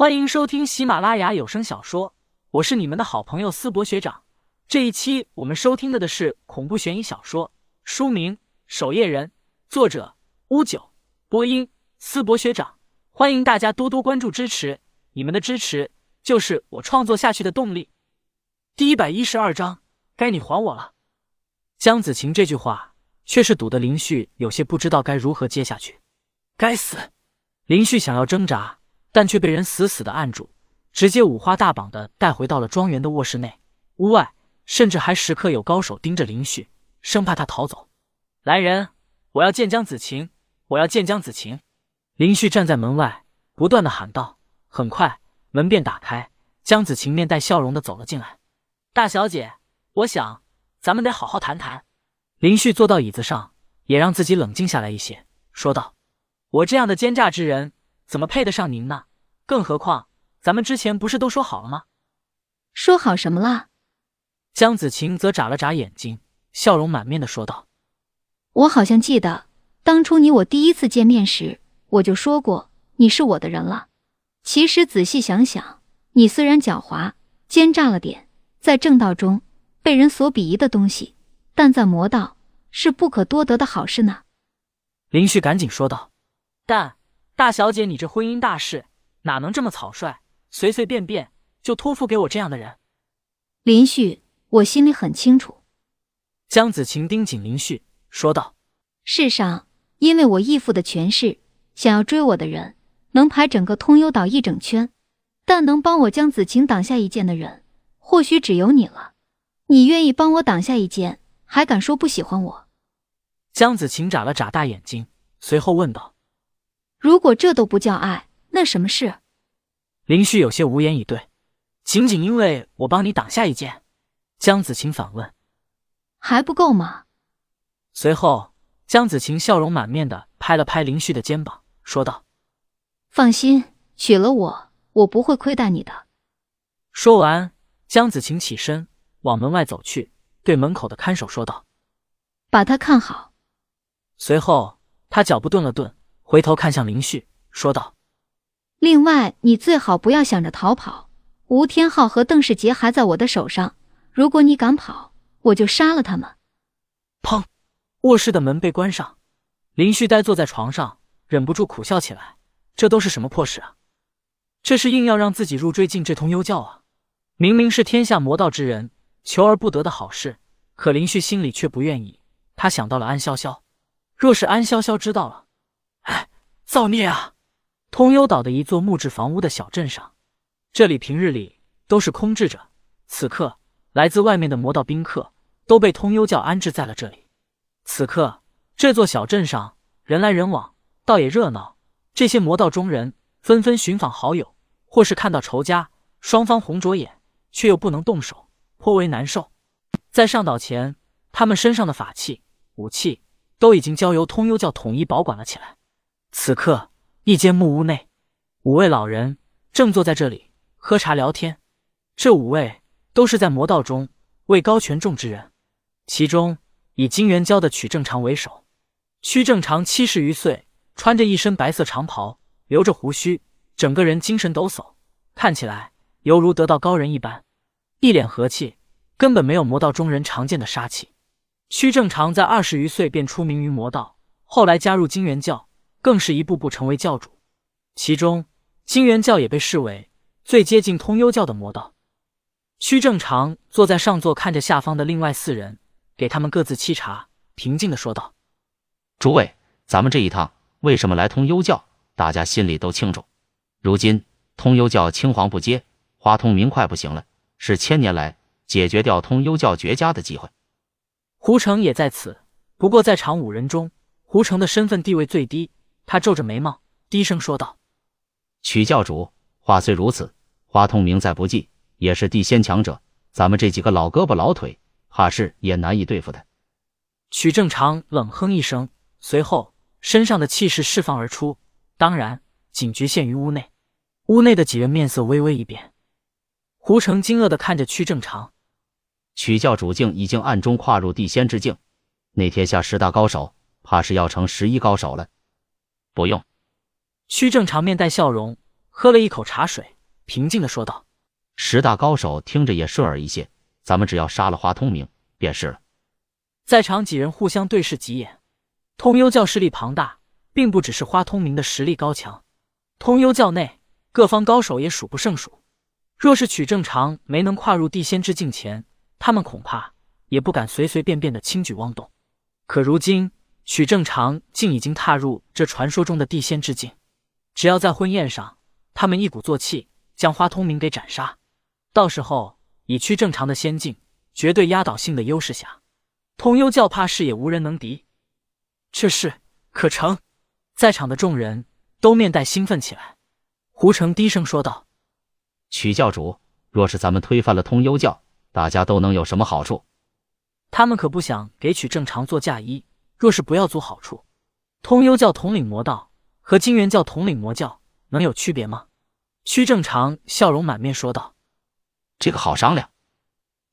欢迎收听喜马拉雅有声小说，我是你们的好朋友思博学长。这一期我们收听的的是恐怖悬疑小说，书名《守夜人》，作者乌九，播音思博学长。欢迎大家多多关注支持，你们的支持就是我创作下去的动力。第一百一十二章，该你还我了。江子晴这句话却是堵得林旭有些不知道该如何接下去。该死！林旭想要挣扎。但却被人死死的按住，直接五花大绑的带回到了庄园的卧室内。屋外甚至还时刻有高手盯着林旭，生怕他逃走。来人，我要见江子晴！我要见江子晴！林旭站在门外，不断的喊道。很快，门便打开，江子晴面带笑容的走了进来。大小姐，我想咱们得好好谈谈。林旭坐到椅子上，也让自己冷静下来一些，说道：“我这样的奸诈之人。”怎么配得上您呢？更何况咱们之前不是都说好了吗？说好什么了？江子晴则眨了眨眼睛，笑容满面的说道：“我好像记得当初你我第一次见面时，我就说过你是我的人了。其实仔细想想，你虽然狡猾奸诈了点，在正道中被人所鄙夷的东西，但在魔道是不可多得的好事呢。”林旭赶紧说道：“但。”大小姐，你这婚姻大事哪能这么草率，随随便便就托付给我这样的人？林旭，我心里很清楚。江子晴盯紧林旭说道：“世上，因为我义父的权势，想要追我的人，能排整个通幽岛一整圈，但能帮我江子晴挡下一剑的人，或许只有你了。你愿意帮我挡下一剑，还敢说不喜欢我？”江子晴眨了眨大眼睛，随后问道。如果这都不叫爱，那什么事？林旭有些无言以对。仅仅因为我帮你挡下一剑，江子晴反问：“还不够吗？”随后，江子晴笑容满面的拍了拍林旭的肩膀，说道：“放心，娶了我，我不会亏待你的。”说完，江子晴起身往门外走去，对门口的看守说道：“把他看好。”随后，他脚步顿了顿。回头看向林旭，说道：“另外，你最好不要想着逃跑。吴天昊和邓世杰还在我的手上，如果你敢跑，我就杀了他们。”砰！卧室的门被关上，林旭呆坐在床上，忍不住苦笑起来。这都是什么破事啊？这是硬要让自己入赘进这通幽教啊！明明是天下魔道之人求而不得的好事，可林旭心里却不愿意。他想到了安潇潇，若是安潇潇知道了……哎，造孽啊！通幽岛的一座木质房屋的小镇上，这里平日里都是空置着。此刻，来自外面的魔道宾客都被通幽教安置在了这里。此刻，这座小镇上人来人往，倒也热闹。这些魔道中人纷纷寻访好友，或是看到仇家，双方红着眼，却又不能动手，颇为难受。在上岛前，他们身上的法器、武器都已经交由通幽教统一保管了起来。此刻，一间木屋内，五位老人正坐在这里喝茶聊天。这五位都是在魔道中位高权重之人，其中以金元娇的曲正常为首。曲正常七十余岁，穿着一身白色长袍，留着胡须，整个人精神抖擞，看起来犹如得道高人一般，一脸和气，根本没有魔道中人常见的杀气。曲正常在二十余岁便出名于魔道，后来加入金元教。更是一步步成为教主，其中金元教也被视为最接近通幽教的魔道。屈正常坐在上座，看着下方的另外四人，给他们各自沏茶，平静的说道：“诸位，咱们这一趟为什么来通幽教？大家心里都清楚。如今通幽教青黄不接，花通明快不行了，是千年来解决掉通幽教绝佳的机会。”胡成也在此，不过在场五人中，胡成的身份地位最低。他皱着眉毛，低声说道：“曲教主，话虽如此，花通明再不济，也是地仙强者。咱们这几个老胳膊老腿，怕是也难以对付的。”曲正常冷哼一声，随后身上的气势释放而出，当然仅局限于屋内。屋内的几人面色微微一变。胡成惊愕的看着曲正常，曲教主竟已经暗中跨入地仙之境，那天下十大高手，怕是要成十一高手了。不用，屈正常面带笑容，喝了一口茶水，平静的说道：“十大高手听着也顺耳一些，咱们只要杀了花通明便是了。”在场几人互相对视几眼。通幽教势力庞大，并不只是花通明的实力高强，通幽教内各方高手也数不胜数。若是曲正常没能跨入地仙之境前，他们恐怕也不敢随随便便的轻举妄动。可如今曲正常竟已经踏入这传说中的地仙之境，只要在婚宴上，他们一鼓作气将花通明给斩杀，到时候以曲正常的仙境，绝对压倒性的优势下，通幽教怕是也无人能敌。这事可成？在场的众人都面带兴奋起来。胡成低声说道：“曲教主，若是咱们推翻了通幽教，大家都能有什么好处？”他们可不想给曲正常做嫁衣。若是不要足好处，通幽教统领魔道和金元教统领魔教能有区别吗？屈正常笑容满面说道：“这个好商量。”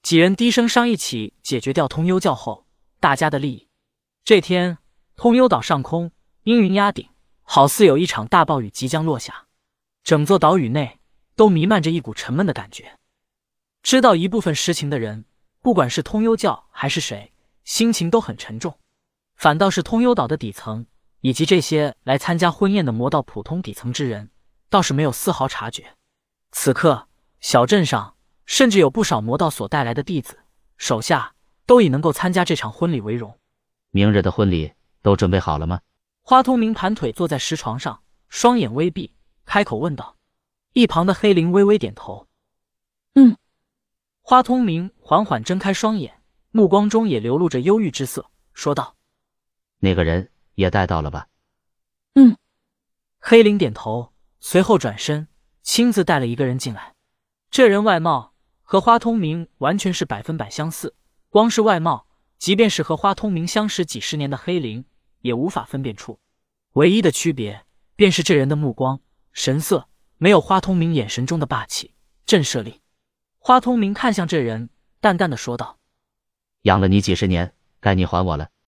几人低声商议起解决掉通幽教后大家的利益。这天。通幽岛上空阴云压顶，好似有一场大暴雨即将落下。整座岛屿内都弥漫着一股沉闷的感觉。知道一部分实情的人，不管是通幽教还是谁，心情都很沉重。反倒是通幽岛的底层以及这些来参加婚宴的魔道普通底层之人，倒是没有丝毫察觉。此刻，小镇上甚至有不少魔道所带来的弟子、手下，都以能够参加这场婚礼为荣。明日的婚礼。都准备好了吗？花通明盘腿坐在石床上，双眼微闭，开口问道。一旁的黑灵微微点头：“嗯。”花通明缓缓睁开双眼，目光中也流露着忧郁之色，说道：“那个人也带到了吧？”“嗯。”黑灵点头，随后转身亲自带了一个人进来。这人外貌和花通明完全是百分百相似，光是外貌，即便是和花通明相识几十年的黑灵。也无法分辨出，唯一的区别便是这人的目光神色没有花通明眼神中的霸气震慑力。花通明看向这人，淡淡的说道：“养了你几十年，该你还我了。”